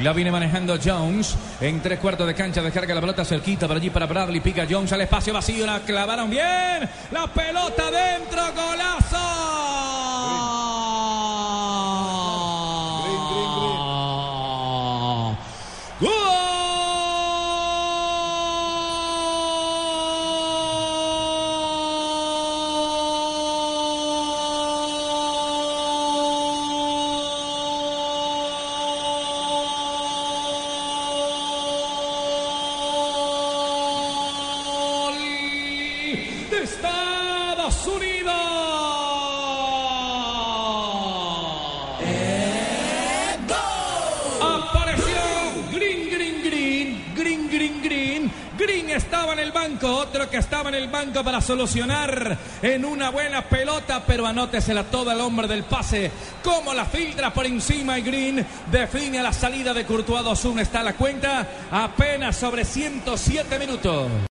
La viene manejando Jones en tres cuartos de cancha. Descarga la pelota cerquita por allí para Bradley. Pica Jones al espacio vacío. La clavaron bien. La pelota dentro. Estados Unidos. Apareció Green, Green, Green, Green, Green, Green. Green estaba en el banco, otro que estaba en el banco para solucionar en una buena pelota, pero anótesela toda el hombre del pase. Como la filtra por encima y Green define la salida de Courtois 2-1. Está la cuenta apenas sobre 107 minutos.